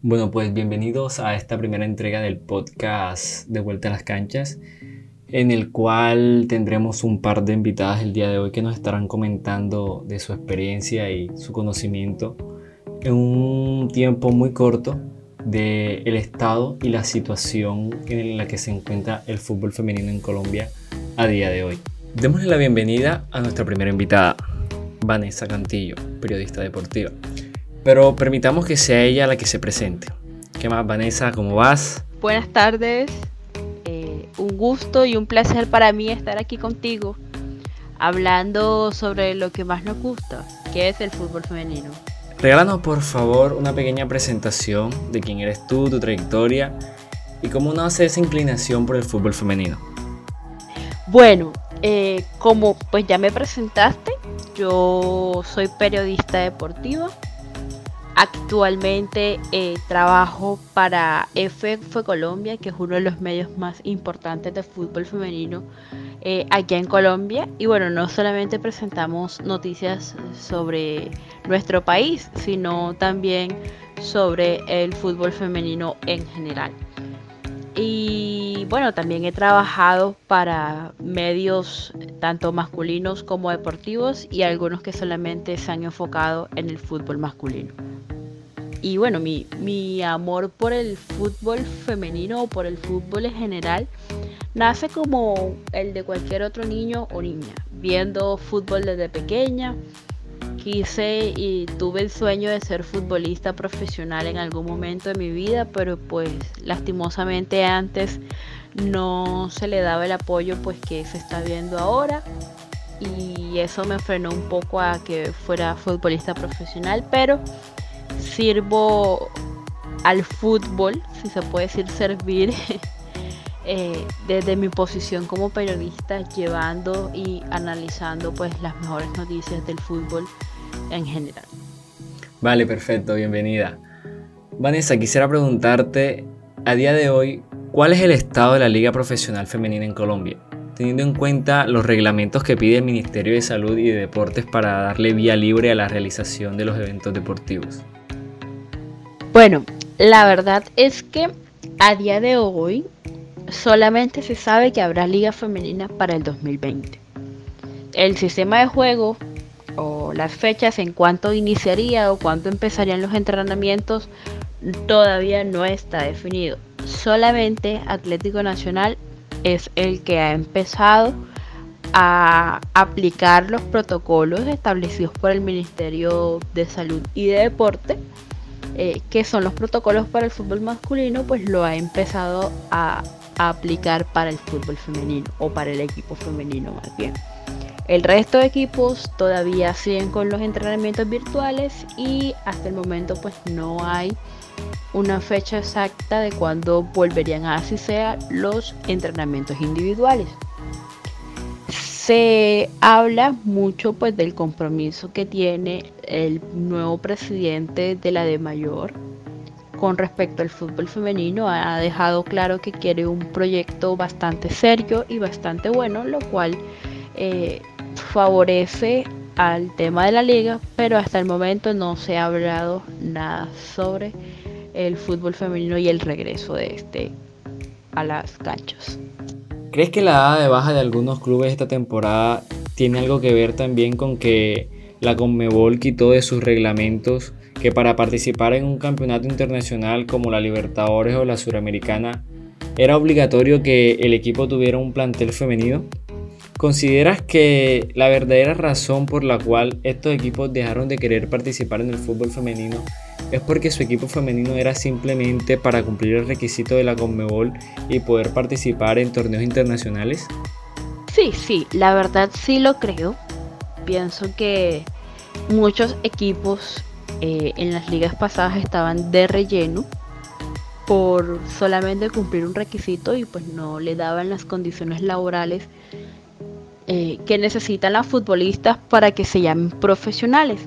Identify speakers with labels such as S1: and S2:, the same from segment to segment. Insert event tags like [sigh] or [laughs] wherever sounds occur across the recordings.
S1: Bueno, pues bienvenidos a esta primera entrega del podcast de Vuelta a las Canchas, en el cual tendremos un par de invitadas el día de hoy que nos estarán comentando de su experiencia y su conocimiento en un tiempo muy corto del el estado y la situación en la que se encuentra el fútbol femenino en Colombia a día de hoy. Démosle la bienvenida a nuestra primera invitada, Vanessa Cantillo, periodista deportiva. Pero permitamos que sea ella la que se presente. ¿Qué más, Vanessa? ¿Cómo vas?
S2: Buenas tardes. Eh, un gusto y un placer para mí estar aquí contigo hablando sobre lo que más nos gusta, que es el fútbol femenino.
S1: Regálanos por favor una pequeña presentación de quién eres tú, tu trayectoria y cómo nace esa inclinación por el fútbol femenino.
S2: Bueno, eh, como pues ya me presentaste, yo soy periodista deportiva. Actualmente eh, trabajo para FF Colombia, que es uno de los medios más importantes de fútbol femenino eh, aquí en Colombia. Y bueno, no solamente presentamos noticias sobre nuestro país, sino también sobre el fútbol femenino en general. Y bueno, también he trabajado para medios tanto masculinos como deportivos y algunos que solamente se han enfocado en el fútbol masculino. Y bueno, mi, mi amor por el fútbol femenino o por el fútbol en general nace como el de cualquier otro niño o niña, viendo fútbol desde pequeña. Quise y tuve el sueño de ser futbolista profesional en algún momento de mi vida, pero pues lastimosamente antes no se le daba el apoyo pues que se está viendo ahora y eso me frenó un poco a que fuera futbolista profesional, pero sirvo al fútbol, si se puede decir servir [laughs] Eh, desde mi posición como periodista llevando y analizando pues las mejores noticias del fútbol en general.
S1: Vale, perfecto, bienvenida. Vanessa, quisiera preguntarte a día de hoy, ¿cuál es el estado de la Liga Profesional Femenina en Colombia? Teniendo en cuenta los reglamentos que pide el Ministerio de Salud y de Deportes para darle vía libre a la realización de los eventos deportivos.
S2: Bueno, la verdad es que a día de hoy solamente se sabe que habrá liga femenina para el 2020. El sistema de juego o las fechas en cuánto iniciaría o cuánto empezarían los entrenamientos todavía no está definido. Solamente Atlético Nacional es el que ha empezado a aplicar los protocolos establecidos por el Ministerio de Salud y de Deporte, eh, que son los protocolos para el fútbol masculino, pues lo ha empezado a aplicar para el fútbol femenino o para el equipo femenino más bien. El resto de equipos todavía siguen con los entrenamientos virtuales y hasta el momento pues no hay una fecha exacta de cuándo volverían a así sea los entrenamientos individuales. Se habla mucho pues del compromiso que tiene el nuevo presidente de la de mayor con respecto al fútbol femenino ha dejado claro que quiere un proyecto bastante serio y bastante bueno, lo cual eh, favorece al tema de la liga, pero hasta el momento no se ha hablado nada sobre el fútbol femenino y el regreso de este a las canchas.
S1: ¿Crees que la dada de baja de algunos clubes esta temporada tiene algo que ver también con que la Conmebol quitó de sus reglamentos que para participar en un campeonato internacional como la Libertadores o la Suramericana era obligatorio que el equipo tuviera un plantel femenino? ¿Consideras que la verdadera razón por la cual estos equipos dejaron de querer participar en el fútbol femenino es porque su equipo femenino era simplemente para cumplir el requisito de la Conmebol y poder participar en torneos internacionales?
S2: Sí, sí, la verdad sí lo creo. Pienso que muchos equipos eh, en las ligas pasadas estaban de relleno por solamente cumplir un requisito y pues no le daban las condiciones laborales eh, que necesitan las futbolistas para que se llamen profesionales.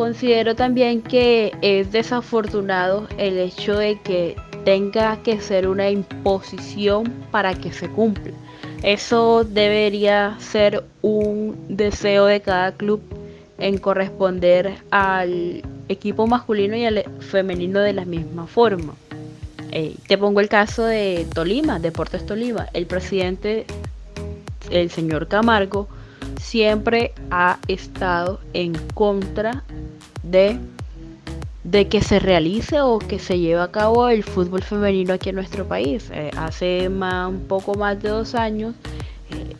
S2: Considero también que es desafortunado el hecho de que tenga que ser una imposición para que se cumpla. Eso debería ser un deseo de cada club en corresponder al equipo masculino y al femenino de la misma forma. Te pongo el caso de Tolima, Deportes Tolima. El presidente, el señor Camargo, siempre ha estado en contra de, de que se realice o que se lleve a cabo el fútbol femenino aquí en nuestro país. Eh, hace un poco más de dos años eh,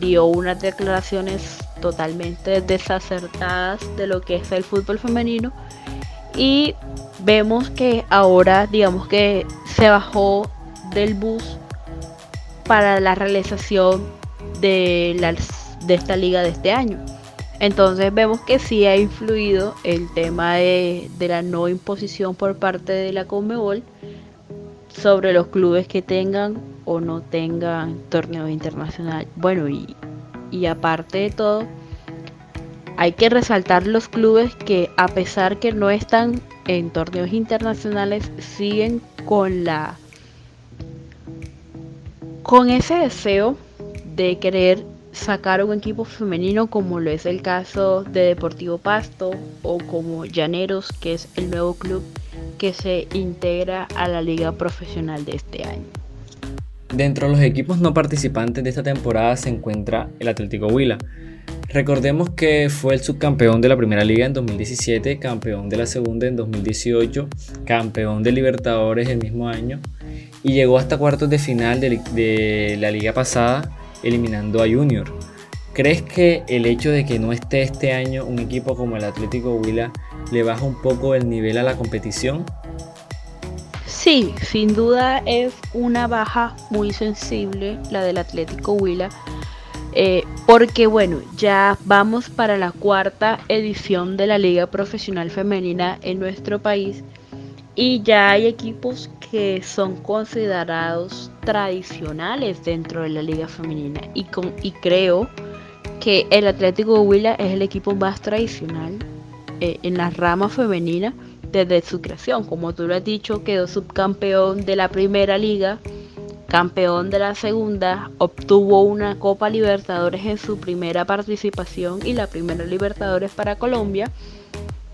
S2: dio unas declaraciones totalmente desacertadas de lo que es el fútbol femenino y vemos que ahora digamos que se bajó del bus para la realización de, de esta liga de este año. Entonces vemos que sí ha influido el tema de, de la no imposición por parte de la Conmebol sobre los clubes que tengan o no tengan torneos internacionales. Bueno, y, y aparte de todo, hay que resaltar los clubes que a pesar que no están en torneos internacionales, siguen con la con ese deseo de querer sacar un equipo femenino como lo es el caso de Deportivo Pasto o como Llaneros, que es el nuevo club que se integra a la liga profesional de este año.
S1: Dentro de los equipos no participantes de esta temporada se encuentra el Atlético Huila, Recordemos que fue el subcampeón de la primera liga en 2017, campeón de la segunda en 2018, campeón de Libertadores el mismo año y llegó hasta cuartos de final de, la liga pasada eliminando a Junior. ¿Crees que el hecho de que no esté este año un equipo como el Atlético Huila le baja un poco el nivel a la competición?
S2: Sí, sin duda es una baja muy sensible la del Atlético Huila eh, porque bueno, ya vamos para la cuarta edición de la Liga Profesional Femenina en nuestro país y ya hay equipos que son considerados tradicionales dentro de la Liga Femenina y, con, y creo que el Atlético Huila es el equipo más tradicional eh, en la rama femenina desde su creación. Como tú lo has dicho, quedó subcampeón de la primera liga campeón de la segunda, obtuvo una Copa Libertadores en su primera participación y la primera Libertadores para Colombia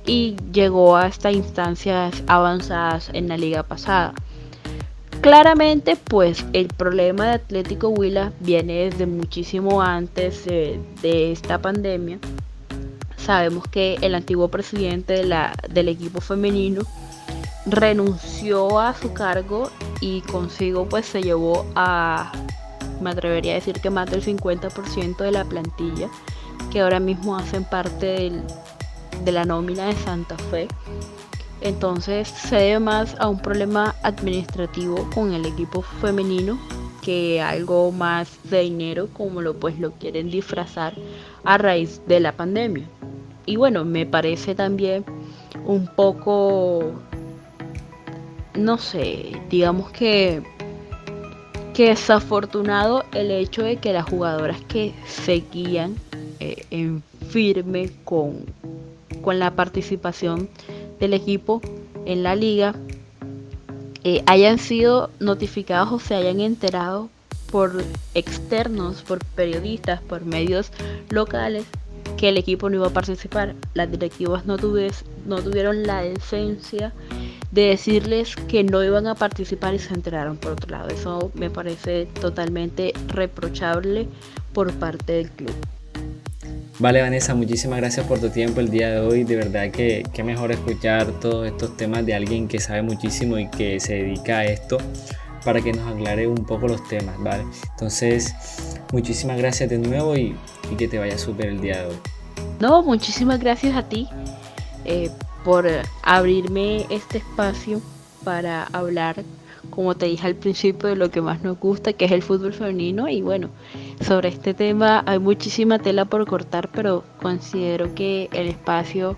S2: y llegó hasta instancias avanzadas en la liga pasada. Claramente, pues el problema de Atlético Huila viene desde muchísimo antes de, esta pandemia. Sabemos que el antiguo presidente de la, del equipo femenino renunció a su cargo y consigo pues se llevó a, me atrevería a decir que más del 50% de la plantilla que ahora mismo hacen parte de la nómina de Santa Fe. Entonces se debe más a un problema administrativo con el equipo femenino que algo más de dinero como lo pues lo quieren disfrazar a raíz de la pandemia. Y bueno, me parece también un poco no sé, digamos que, que desafortunado el hecho de que las jugadoras que seguían eh, en firme con, con la participación del equipo en la liga eh, hayan sido notificados o se hayan enterado por externos, por periodistas, por medios locales que el equipo no iba a participar. Las directivas no, no tuvieron la decencia de decirles que no iban a participar y se enteraron por otro lado. Eso me parece totalmente reprochable por parte del club.
S1: Vale, Vanessa, muchísimas gracias por tu tiempo el día de hoy. De verdad que, qué mejor escuchar todos estos temas de alguien que sabe muchísimo y que se dedica a esto para que nos aclare un poco los temas, ¿vale? Entonces, muchísimas gracias de nuevo y, que te vaya súper el día de hoy.
S2: No, muchísimas gracias a ti. Eh, por abrirme este espacio para hablar, como te dije al principio, de lo que más nos gusta, que es el fútbol femenino. Y bueno, sobre este tema hay muchísima tela por cortar, pero considero que el espacio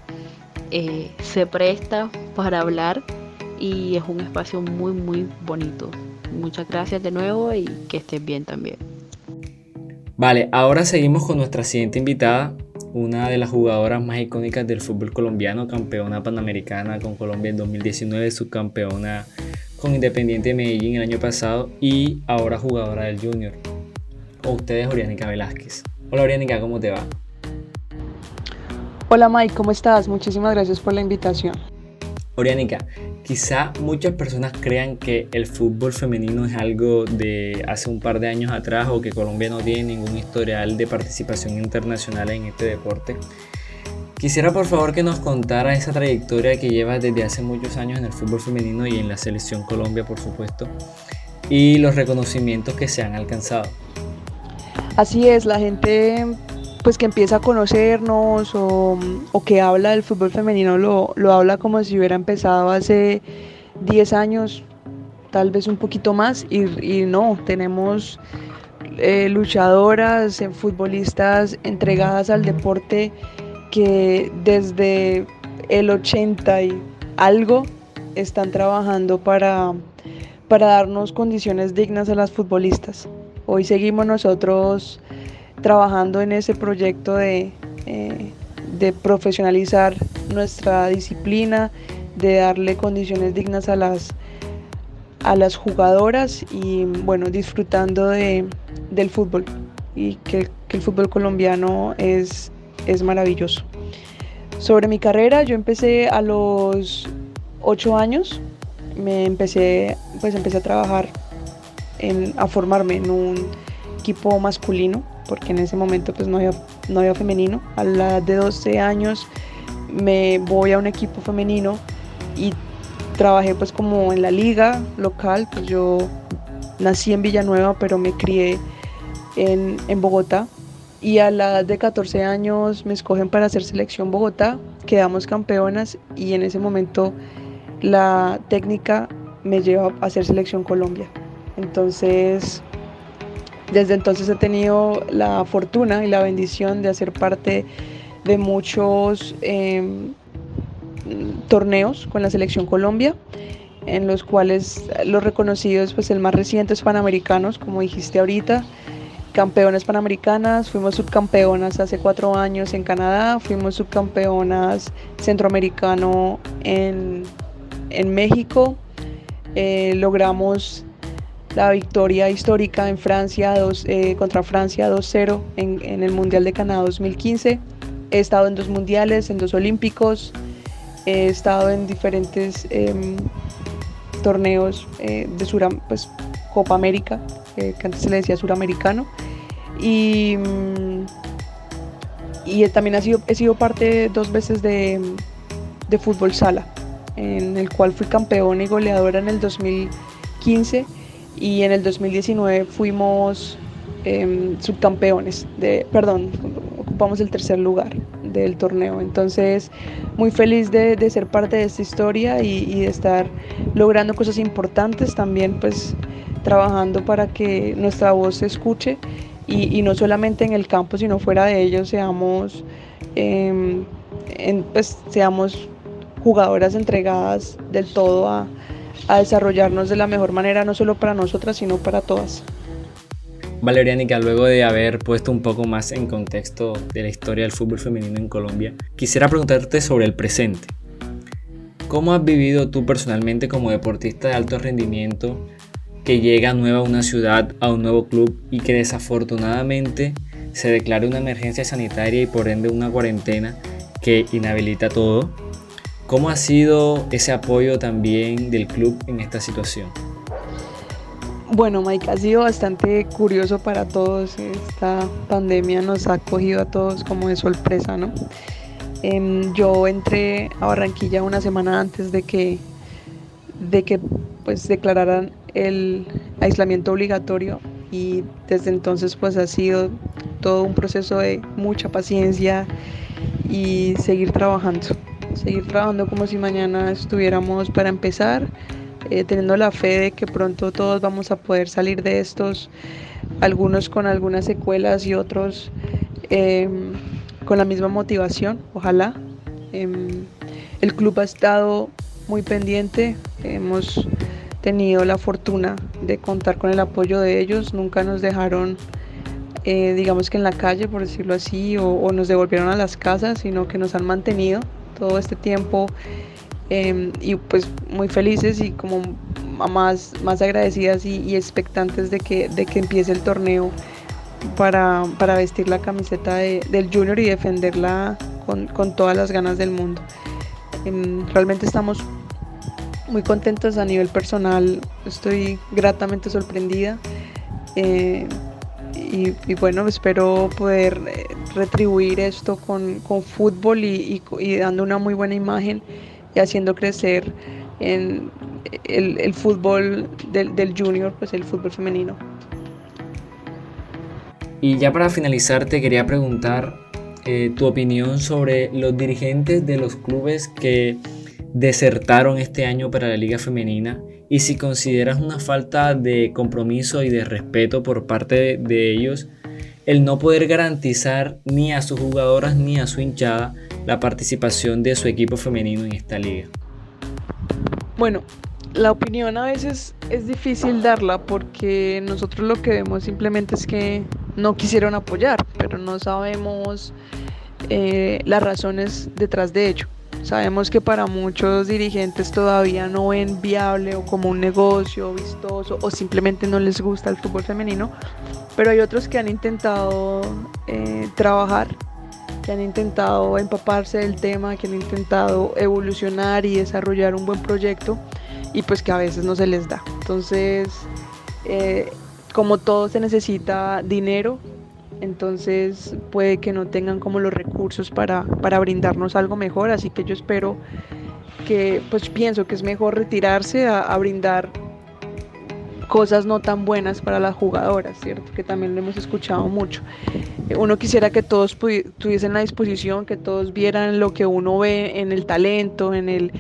S2: eh, se presta para hablar y es un espacio muy, muy bonito. Muchas gracias de nuevo y que estés bien también.
S1: Vale, ahora seguimos con nuestra siguiente invitada, una de las jugadoras más icónicas del fútbol colombiano, campeona panamericana con Colombia en 2019, subcampeona con Independiente de Medellín el año pasado y ahora jugadora del Junior. O ustedes, Oriánica Velázquez. Hola Oriánica, ¿cómo te va?
S3: Hola Mike, ¿cómo estás? Muchísimas gracias por la invitación.
S1: Oriánica, quizá muchas personas crean que el fútbol femenino es algo de hace un par de años atrás o que Colombia no tiene ningún historial de participación internacional en este deporte. Quisiera por favor que nos contara esa trayectoria que lleva desde hace muchos años en el fútbol femenino y en la selección Colombia, por supuesto, y los reconocimientos que se han alcanzado.
S3: Así es, la gente pues que empieza a conocernos o, que habla del fútbol femenino lo, habla como si hubiera empezado hace 10 años, tal vez un poquito más, y, no, tenemos eh, luchadoras, futbolistas entregadas al deporte que desde el 80 y algo están trabajando para, para darnos condiciones dignas a las futbolistas. Hoy seguimos nosotros trabajando en ese proyecto de, eh, de profesionalizar nuestra disciplina, de darle condiciones dignas a las, a las jugadoras y bueno, disfrutando de, del fútbol y que, el fútbol colombiano es, es maravilloso. Sobre mi carrera, yo empecé a los 8 años, me empecé, pues empecé a trabajar, en, a formarme en un equipo masculino porque en ese momento pues no había, no había femenino. A la edad de 12 años me voy a un equipo femenino y trabajé pues como en la liga local, pues yo nací en Villanueva pero me crié en, en Bogotá y a la edad de 14 años me escogen para hacer selección Bogotá, quedamos campeonas y en ese momento la técnica me lleva a hacer selección Colombia. Entonces desde entonces he tenido la fortuna y la bendición de hacer parte de muchos em, torneos con la selección Colombia, en los cuales los reconocidos, pues el más reciente es Panamericanos, como dijiste ahorita, campeonas panamericanas, fuimos subcampeonas hace cuatro años en Canadá, fuimos subcampeonas centroamericano en, México, eh, logramos la victoria histórica en Francia eh, contra Francia 2-0 en, el Mundial de Canadá 2015. He estado en dos mundiales, en dos olímpicos, he estado en diferentes em, torneos eh, de Sur, pues, Copa América, que antes se le decía suramericano. Y, mm, y también he sido, he sido parte dos veces de, de fútbol sala, en el cual fui campeona y goleadora en el 2015 y en el 2019 fuimos em, subcampeones, de, perdón, ocupamos el tercer lugar del torneo. Entonces, muy feliz de, ser parte de esta historia y, de estar logrando cosas importantes también, pues trabajando para que nuestra voz se escuche y, no solamente en el campo, sino fuera de ello, seamos, em, pues, seamos jugadoras entregadas del todo a, a desarrollarnos de la mejor manera, no solo para nosotras, sino para todas.
S1: Valerianica, luego de haber puesto un poco más en contexto de la historia del fútbol femenino en Colombia, quisiera preguntarte sobre el presente. ¿Cómo has vivido tú personalmente como deportista de alto rendimiento que llega nueva a una ciudad, a un nuevo club y que desafortunadamente se declara una emergencia sanitaria y por ende una cuarentena que inhabilita todo? ¿Cómo ha sido ese apoyo también del club en esta situación?
S3: Bueno, Mike, ha sido bastante curioso para todos. Esta pandemia nos ha cogido a todos como de sorpresa, ¿no? Em, yo entré a Barranquilla una semana antes de que, de que pues, declararan el aislamiento obligatorio y desde entonces pues ha sido todo un proceso de mucha paciencia y seguir trabajando seguir trabajando como si mañana estuviéramos para empezar, eh, teniendo la fe de que pronto todos vamos a poder salir de estos, algunos con algunas secuelas y otros em, con la misma motivación, ojalá. Em, el club ha estado muy pendiente, hemos tenido la fortuna de contar con el apoyo de ellos, nunca nos dejaron eh, digamos que en la calle, por decirlo así, o, nos devolvieron a las casas, sino que nos han mantenido todo este tiempo em, y pues muy felices y como más, más agradecidas y, expectantes de que, de que empiece el torneo para, vestir la camiseta del junior y defenderla con, con todas las ganas del mundo. Em, realmente estamos muy contentos a nivel personal, estoy gratamente sorprendida. Eh, y, bueno, espero poder eh, retribuir esto con, con fútbol y, y, dando una muy buena imagen y haciendo crecer en el, el fútbol del, del, junior, pues el fútbol femenino.
S1: Y ya para finalizar te quería preguntar eh, tu opinión sobre los dirigentes de los clubes que desertaron este año para la liga femenina y si consideras una falta de compromiso y de respeto por parte de, ellos el no poder garantizar ni a sus jugadoras ni a su hinchada la participación de su equipo femenino en esta liga.
S3: Bueno, la opinión a veces es difícil darla porque nosotros lo que vemos simplemente es que no quisieron apoyar, pero no sabemos eh, las razones detrás de ello. Sabemos que para muchos dirigentes todavía no ven viable o como un negocio vistoso o simplemente no les gusta el fútbol femenino, pero hay otros que han intentado eh, trabajar, que han intentado empaparse del tema, que han intentado evolucionar y desarrollar un buen proyecto y pues que a veces no se les da. Entonces, eh, como todo se necesita dinero, entonces puede que no tengan como los recursos para, brindarnos algo mejor, así que yo espero que, pues pienso que es mejor retirarse a, brindar cosas no tan buenas para las jugadoras, ¿cierto? Que también lo hemos escuchado mucho. Eh, uno quisiera que todos tuviesen la disposición, que todos vieran lo que uno ve en el talento, en, el,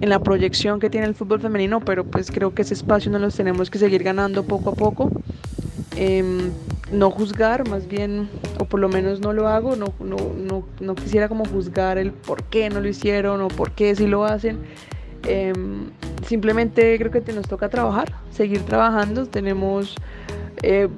S3: en la proyección que tiene el fútbol femenino, pero pues creo que ese espacio no los tenemos que seguir ganando poco a poco. Em, no juzgar, más bien, o por lo menos no lo hago, no, no, quisiera como juzgar el por qué no lo hicieron o por qué sí lo hacen. Em, simplemente creo que nos toca trabajar, seguir trabajando. Tenemos eh,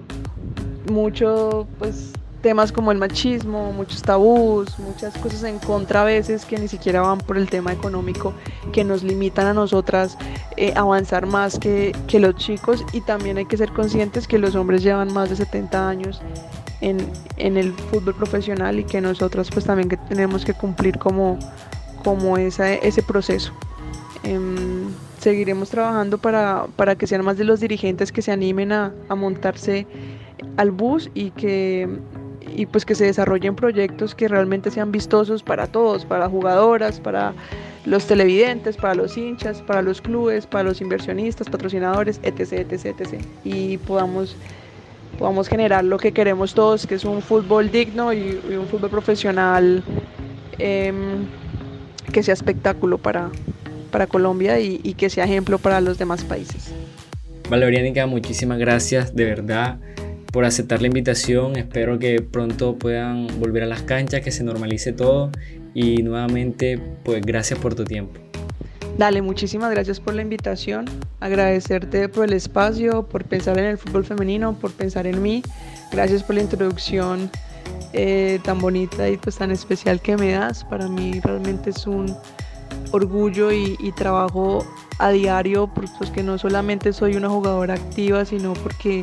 S3: mucho, pues, temas como el machismo, muchos tabús, muchas cosas en contra a veces que ni siquiera van por el tema económico, que nos limitan a nosotras eh, avanzar más que, que, los chicos y también hay que ser conscientes que los hombres llevan más de 70 años en, en el fútbol profesional y que nosotras pues también que tenemos que cumplir como, como esa, ese proceso. Em, seguiremos trabajando para, para, que sean más de los dirigentes que se animen a, a montarse al bus y que y pues que se desarrollen proyectos que realmente sean vistosos para todos, para jugadoras, para los televidentes, para los hinchas, para los clubes, para los inversionistas, patrocinadores, etc, etc, etc. Y podamos, podamos generar lo que queremos todos, que es un fútbol digno y, un fútbol profesional em, que sea espectáculo para, para Colombia y, y que sea ejemplo para los demás países.
S1: Valerianica, muchísimas gracias, de verdad por aceptar la invitación. Espero que pronto puedan volver a las canchas, que se normalice todo y nuevamente pues gracias por tu tiempo.
S3: Dale, muchísimas gracias por la invitación, agradecerte por el espacio, por pensar en el fútbol femenino, por pensar en mí. Gracias por la introducción eh, tan bonita y pues tan especial que me das. Para mí realmente es un orgullo y, trabajo a diario, porque pues no solamente soy una jugadora activa, sino porque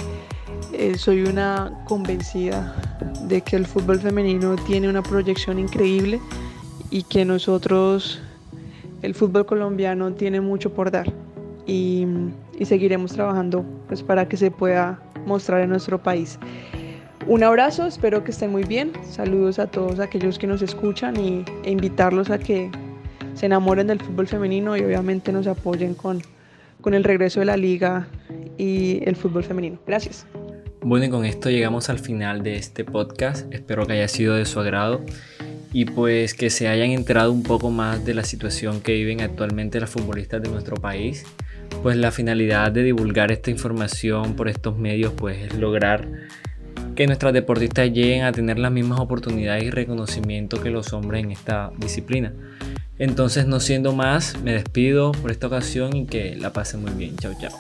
S3: eh, soy una convencida de que el fútbol femenino tiene una proyección increíble y que nosotros, el fútbol colombiano, tiene mucho por dar y, seguiremos trabajando pues, para que se pueda mostrar en nuestro país. Un abrazo, espero que estén muy bien. Saludos a todos aquellos que nos escuchan y, e invitarlos a que se enamoren del fútbol femenino y obviamente nos apoyen con, con el regreso de la liga y el fútbol femenino. Gracias.
S1: Bueno, y con esto llegamos al final de este podcast. Espero que haya sido de su agrado y pues que se hayan enterado un poco más de la situación que viven actualmente las futbolistas de nuestro país. Pues la finalidad de divulgar esta información por estos medios pues es lograr que nuestras deportistas lleguen a tener las mismas oportunidades y reconocimiento que los hombres en esta disciplina. Entonces, no siendo más, me despido por esta ocasión y que la pasen muy bien. Chao, chao.